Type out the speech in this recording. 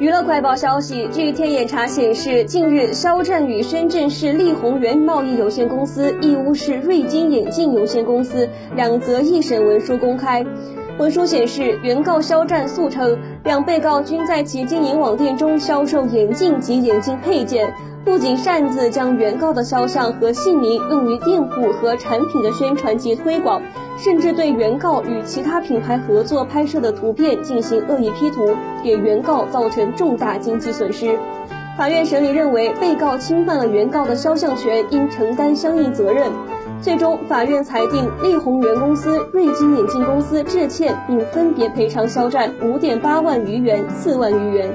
娱乐快报消息，据天眼查显示，近日肖战与深圳市丽宏源贸易有限公司、义乌市瑞金眼镜有限公司两则一审文书公开。文书显示，原告肖战诉称，两被告均在其经营网店中销售眼镜及眼镜配件。不仅擅自将原告的肖像和姓名用于店铺和产品的宣传及推广，甚至对原告与其他品牌合作拍摄的图片进行恶意 P 图，给原告造成重大经济损失。法院审理认为，被告侵犯了原告的肖像权，应承担相应责任。最终，法院裁定力宏源公司、瑞金眼镜公司致歉，并分别赔偿肖战五点八万余元、四万余元。